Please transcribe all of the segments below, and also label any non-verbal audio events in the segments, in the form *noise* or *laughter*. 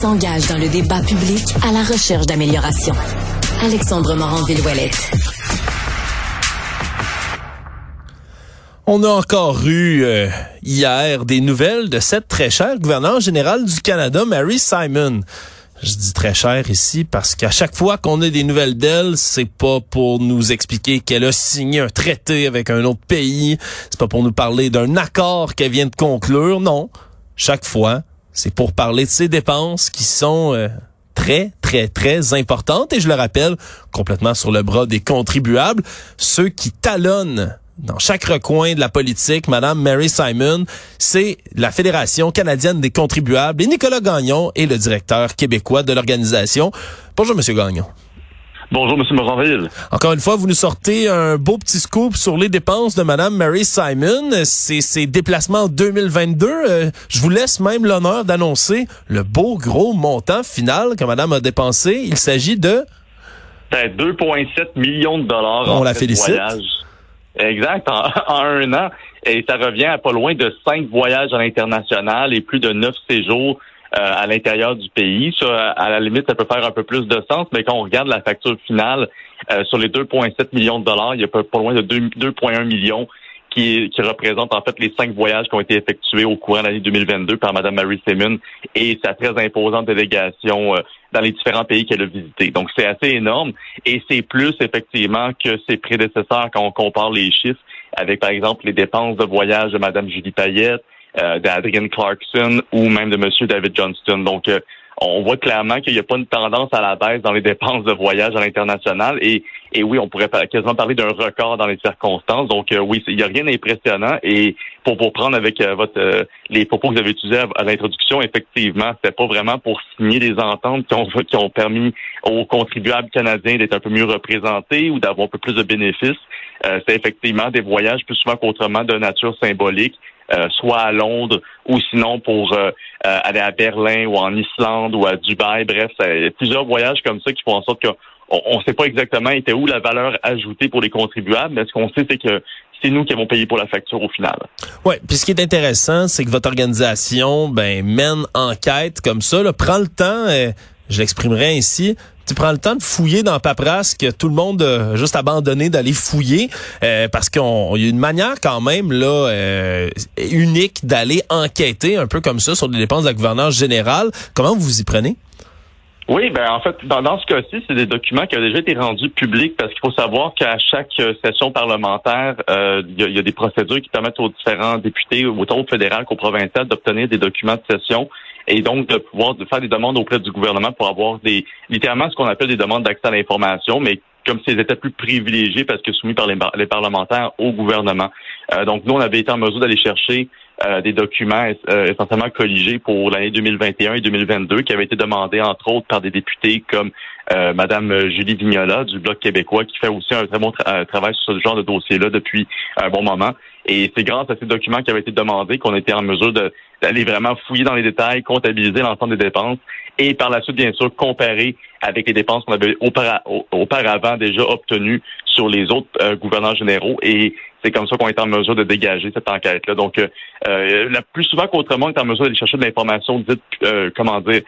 s'engage dans le débat public à la recherche d'amélioration. Alexandre Morand-Villouellette. On a encore eu euh, hier des nouvelles de cette très chère gouverneure générale du Canada, Mary Simon. Je dis très chère ici parce qu'à chaque fois qu'on a des nouvelles d'elle, c'est pas pour nous expliquer qu'elle a signé un traité avec un autre pays, c'est pas pour nous parler d'un accord qu'elle vient de conclure, non. Chaque fois, c'est pour parler de ses dépenses qui sont euh, très, très, très importantes. Et je le rappelle, complètement sur le bras des contribuables, ceux qui talonnent dans chaque recoin de la politique, Madame Mary Simon, c'est la Fédération canadienne des contribuables et Nicolas Gagnon est le directeur québécois de l'organisation. Bonjour, Monsieur Gagnon. Bonjour, M. Moranville. Encore une fois, vous nous sortez un beau petit scoop sur les dépenses de Mme Mary Simon. C'est ses déplacements en 2022. Euh, je vous laisse même l'honneur d'annoncer le beau gros montant final que Mme a dépensé. Il s'agit de... 2,7 millions de dollars. On la félicite. Exact, *laughs* en, un an. Et ça revient à pas loin de cinq voyages à l'international et plus de neuf séjours à l'intérieur du pays. Ça, à la limite, ça peut faire un peu plus de sens, mais quand on regarde la facture finale euh, sur les 2,7 millions de dollars, il y a pas, loin de 2,1 millions qui, qui représente en fait les cinq voyages qui ont été effectués au courant de l'année 2022 par Mme Mary Simon et sa très imposante délégation euh, dans les différents pays qu'elle a visités. Donc c'est assez énorme et c'est plus effectivement que ses prédécesseurs quand on compare les chiffres avec par exemple les dépenses de voyage de Mme Julie Payette, euh, d'Adrian Clarkson ou même de M. David Johnston. Donc, euh, on voit clairement qu'il n'y a pas une tendance à la baisse dans les dépenses de voyage à l'international. Et, et oui, on pourrait quasiment parler d'un record dans les circonstances. Donc euh, oui, il n'y a rien d'impressionnant. Et pour vous prendre avec votre les propos que vous avez utilisés à, l'introduction, effectivement, c'était pas vraiment pour signer des ententes qui ont, qui ont permis aux contribuables canadiens d'être un peu mieux représentés ou d'avoir un peu plus de bénéfices. c'est effectivement des voyages plus souvent qu'autrement de nature symbolique euh, soit à Londres ou sinon pour euh, euh, aller à Berlin ou en Islande ou à Dubaï. Bref, il y a plusieurs voyages comme ça qui font en sorte qu'on ne sait pas exactement était où la valeur ajoutée pour les contribuables, mais ce qu'on sait, c'est que c'est nous qui avons payé pour la facture au final. Oui, puis ce qui est intéressant, c'est que votre organisation ben, mène enquête comme ça, là, prend le temps, je l'exprimerai ainsi, tu prends le temps de fouiller dans paperasse que tout le monde a juste abandonné d'aller fouiller euh, parce qu'il y a une manière quand même là euh, unique d'aller enquêter un peu comme ça sur les dépenses de la gouvernance générale. Comment vous vous y prenez? Oui, ben en fait, dans, ce cas-ci, c'est des documents qui ont déjà été rendus publics parce qu'il faut savoir qu'à chaque euh, session parlementaire, il y, a des procédures qui permettent aux différents députés, autant au fédéral qu'au provincial, d'obtenir des documents de session et donc de pouvoir faire des demandes auprès du gouvernement pour avoir des littéralement ce qu'on appelle des demandes d'accès à l'information, mais comme s'ils étaient plus privilégiés parce que soumis par les, parlementaires au gouvernement. Euh, donc nous, on avait été en mesure d'aller chercher euh, des documents euh, essentiellement colligés pour l'année 2021 et 2022 qui avaient été demandés entre autres par des députés comme euh, Madame Julie Vignola du Bloc québécois qui fait aussi un très bon travail sur ce genre de dossier-là depuis un bon moment. Et c'est grâce à ces documents qui avaient été demandés qu'on était en mesure d'aller vraiment fouiller dans les détails, comptabiliser l'ensemble des dépenses et par la suite, bien sûr, comparer avec les dépenses qu'on avait auparavant déjà obtenues sur les autres euh, gouverneurs généraux. Et c'est comme ça qu'on est en mesure de dégager cette enquête-là. Donc, euh, euh la plus souvent qu'autrement, on est en mesure d'aller chercher de l'information dite, euh, comment dire,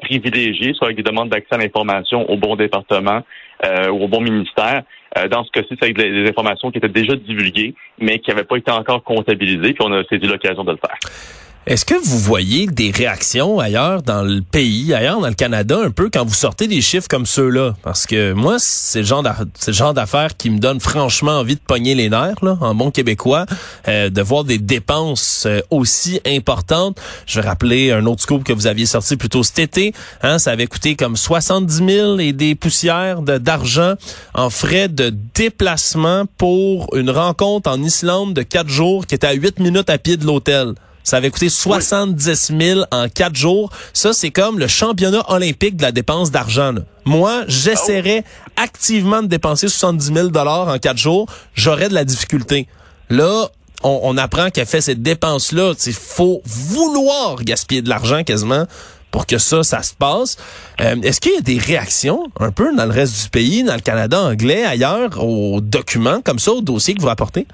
privilégiée, soit avec des demandes d'accès à l'information au bon département ou au bon ministère. dans ce cas-ci, c'est avec des, informations qui étaient déjà divulguées, mais qui n'avaient pas été encore comptabilisées, puis on a saisi l'occasion de le faire. Est-ce que vous voyez des réactions ailleurs dans le pays, ailleurs dans le Canada, un peu quand vous sortez des chiffres comme ceux-là? Parce que moi, c'est le genre d'affaires qui me donne franchement envie de pogner les nerfs, là, en bon québécois, euh, de voir des dépenses euh, aussi importantes. Je vais rappeler un autre scoop que vous aviez sorti plus tôt cet été. Hein, ça avait coûté comme 70 000 et des poussières d'argent en frais de déplacement pour une rencontre en Islande de quatre jours qui était à huit minutes à pied de l'hôtel. Ça avait coûté 70 000 en quatre jours. Ça, c'est comme le championnat olympique de la dépense d'argent. Moi, j'essaierais activement de dépenser 70 000 dollars en quatre jours. J'aurais de la difficulté. Là, on, apprend qu'elle fait cette dépense-là. Il faut vouloir gaspiller de l'argent quasiment pour que ça, ça se passe. Euh, est-ce qu'il y a des réactions un peu dans le reste du pays, dans le Canada anglais, ailleurs, aux documents comme ça, aux dossiers que vous rapportez?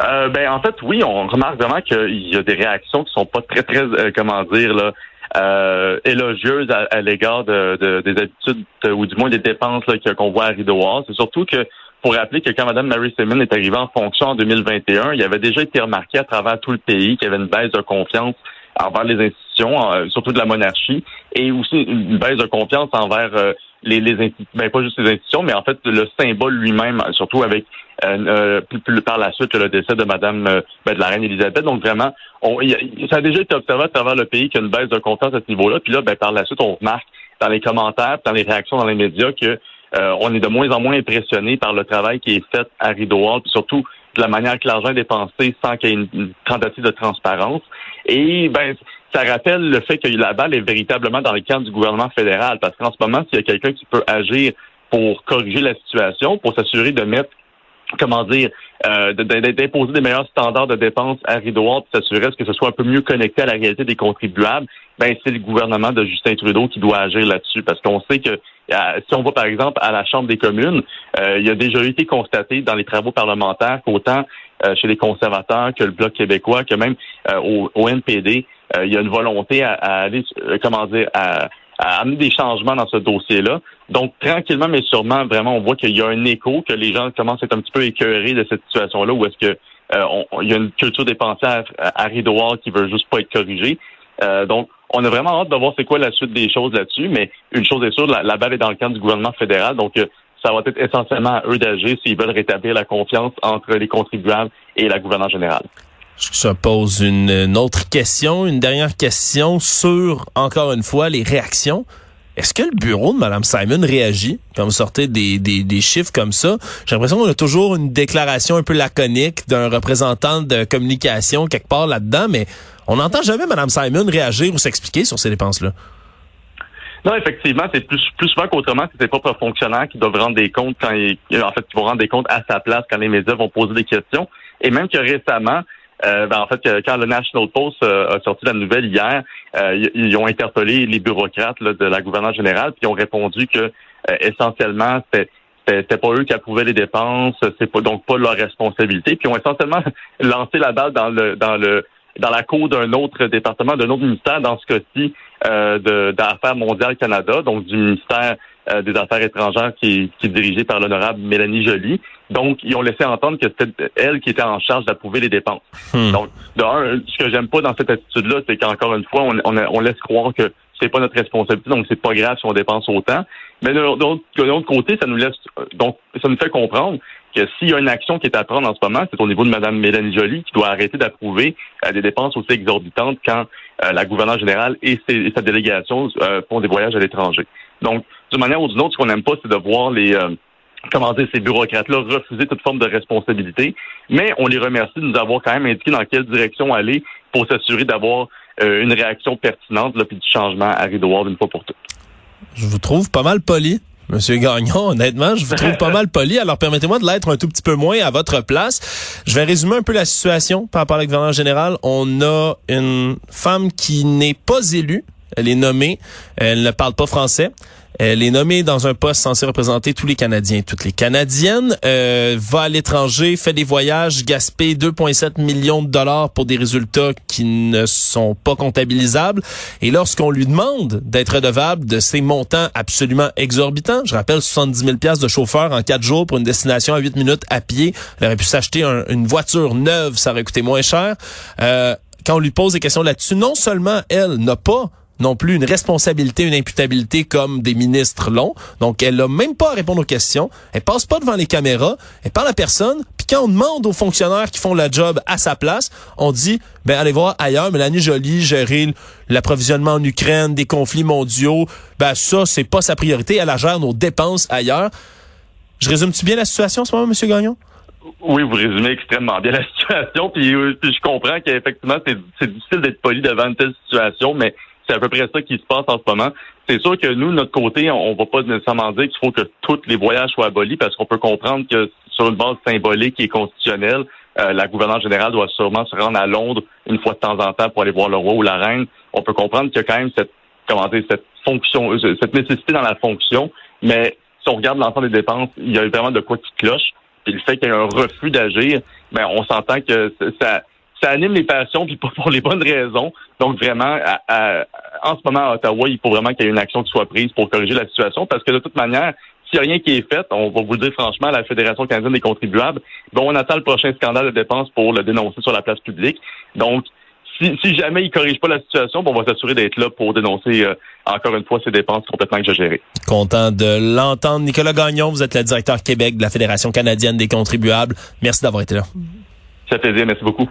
Euh, ben en fait, oui, on remarque vraiment qu'il y a des réactions qui sont pas très très euh, comment dire là euh, élogieuse à, l'égard de, des habitudes ou du moins des dépenses qu'on voit à Rideau C'est surtout que pour rappeler que quand Mme Mary Simon est arrivée en fonction en 2021, il avait déjà été remarqué à travers tout le pays qu'il y avait une baisse de confiance envers les institutions, surtout de la monarchie, et aussi une baisse de confiance envers euh, les, ben, pas juste les institutions, mais en fait le symbole lui-même, surtout avec euh, plus, par la suite le décès de Madame ben, de la reine Elisabeth. Donc vraiment, on, ça a déjà été observé à travers le pays qu'il y a une baisse de confiance à ce niveau-là. Puis là, ben, par la suite, on remarque dans les commentaires, dans les réactions dans les médias que on est de moins en moins impressionné par le travail qui est fait à Rideau puis surtout de la manière que l'argent est dépensé sans qu'il y ait une, tentative de transparence. Et ben, ça rappelle le fait que la balle est véritablement dans les camps du gouvernement fédéral, parce qu'en ce moment, s'il y a quelqu'un qui peut agir pour corriger la situation, pour s'assurer de mettre comment dire, euh, d'imposer des meilleurs standards de dépenses à Rideau pour s'assurer que ce soit un peu mieux connecté à la réalité des contribuables, ben c'est le gouvernement de Justin Trudeau qui doit agir là-dessus. Parce qu'on sait que euh, si on va par exemple à la Chambre des communes, euh, il y a déjà été constaté dans les travaux parlementaires qu'autant euh, chez les conservateurs que le Bloc québécois, que même au, au, NPD, il y a une volonté à, à aller, comment dire, à à amener des changements dans ce dossier-là. Donc, tranquillement, mais sûrement, vraiment, on voit qu'il y a un écho, que les gens commencent à être un petit peu écœurés de cette situation-là, où est-ce que euh, il y a une culture dépensière à, à qui veut juste pas être corrigée. Euh, donc, on a vraiment hâte de voir c'est quoi la suite des choses là-dessus, mais une chose est sûre, la, balle est dans le camp du gouvernement fédéral, donc euh, ça va être essentiellement à eux d'agir s'ils veulent rétablir la confiance entre les contribuables et la gouverneure générale. Je pose une, autre question, une dernière question sur, encore une fois, les réactions. Est-ce que le bureau de Mme Simon réagit? Quand vous sortez des, des, chiffres comme ça? J'ai l'impression qu'on a toujours une déclaration un peu laconique d'un représentant de communication quelque part là-dedans, mais on n'entend jamais Mme Simon réagir ou s'expliquer sur ces dépenses-là. Non, effectivement, c'est plus, plus souvent qu'autrement, c'est ses propres fonctionnaires qui doivent rendre des comptes quand ils, en fait, qui vont rendre des comptes à sa place quand les médias vont poser des questions. Et même que récemment, euh, ben, en fait, quand le National Post euh, a sorti la nouvelle hier, euh, ils ont interpellé les bureaucrates de la gouverneure générale, puis ils ont répondu que essentiellement, c'était pas eux qui approuvaient les dépenses, c'est pas donc pas leur responsabilité. Puis ils ont essentiellement *laughs* lancé la balle dans le dans le dans la cour d'un autre département, d'un autre ministère, dans ce cas-ci d'Affaires mondiales Canada, donc du ministère euh, des Affaires étrangères qui, qui est dirigé par l'honorable Mélanie Joly. Donc, ils ont laissé entendre que c'était elle qui était en charge d'approuver les dépenses. Hmm. Donc, de ce que j'aime pas dans cette attitude-là, c'est qu'encore une fois, on, on, laisse croire que c'est pas notre responsabilité, donc c'est pas grave si on dépense autant. Mais de l'autre côté, ça nous laisse donc ça nous fait comprendre que s'il y a une action qui est à prendre en ce moment, c'est au niveau de Mme Mélanie Joly qui doit arrêter d'approuver euh, des dépenses aussi exorbitantes quand euh, la gouverneure générale et, sa délégation euh, font des voyages à l'étranger. Donc, d'une manière ou d'une autre, ce qu'on n'aime pas, c'est de voir les comment dire, ces bureaucrates-là refuser toute forme de responsabilité. Mais on les remercie de nous avoir quand même indiqué dans quelle direction aller pour s'assurer d'avoir une réaction pertinente là, puis du changement à Rideau d'une fois pour toutes. Je vous trouve pas mal poli. Monsieur Gagnon, honnêtement, je vous trouve pas mal poli. Alors, permettez-moi de l'être un tout petit peu moins à votre place. Je vais résumer un peu la situation par rapport à la gouvernement général. On a une femme qui n'est pas élue. Elle est nommée. Elle ne parle pas français. Elle est nommée dans un poste censé représenter tous les Canadiens, toutes les Canadiennes. Euh, va à l'étranger, fait des voyages, gaspille 2,7 millions de dollars pour des résultats qui ne sont pas comptabilisables. Et lorsqu'on lui demande d'être redevable de ces montants absolument exorbitants, je rappelle 70 000 pièces de chauffeur en quatre jours pour une destination à 8 minutes à pied, elle aurait pu s'acheter une voiture neuve, ça aurait coûté moins cher. Euh, quand on lui pose des questions là-dessus, non seulement elle n'a pas non plus une responsabilité, une imputabilité comme des ministres l'ont. Donc, elle n'a même pas à répondre aux questions. Elle passe pas devant les caméras. Elle parle à personne. Puis quand on demande aux fonctionnaires qui font le job à sa place, on dit, ben allez voir ailleurs. Mélanie Jolie, gérer l'approvisionnement en Ukraine, des conflits mondiaux, ben ça, c'est pas sa priorité. Elle gère nos dépenses ailleurs. Je résume-tu bien la situation en ce moment, M. Gagnon? Oui, vous résumez extrêmement bien la situation. Puis, euh, puis je comprends qu'effectivement, c'est difficile d'être poli devant une telle situation, mais c'est à peu près ça qui se passe en ce moment. C'est sûr que nous, de notre côté, on ne va pas nécessairement dire qu'il faut que tous les voyages soient abolis parce qu'on peut comprendre que sur une base symbolique et constitutionnelle, euh, la gouverneure générale doit sûrement se rendre à Londres une fois de temps en temps pour aller voir le roi ou la reine. On peut comprendre qu'il y a quand même cette, comment dire, cette fonction, euh, cette nécessité dans la fonction, mais si on regarde l'ensemble des dépenses, il y a vraiment de quoi qui cloche. Puis le fait qu'il y ait un refus d'agir, ben on s'entend que ça ça anime les passions, puis pas pour les bonnes raisons. Donc vraiment, à, en ce moment à Ottawa, il faut vraiment qu'il y ait une action qui soit prise pour corriger la situation parce que de toute manière, s'il n'y a rien qui est fait, on va vous le dire franchement, la Fédération canadienne des contribuables, bon, on attend le prochain scandale de dépenses pour le dénoncer sur la place publique. Donc, si, si jamais il corrige pas la situation, bon, on va s'assurer d'être là pour dénoncer euh, encore une fois ces dépenses complètement exagérées. Content de l'entendre. Nicolas Gagnon, vous êtes le directeur Québec de la Fédération canadienne des contribuables. Merci d'avoir été là. Ça fait plaisir, merci beaucoup.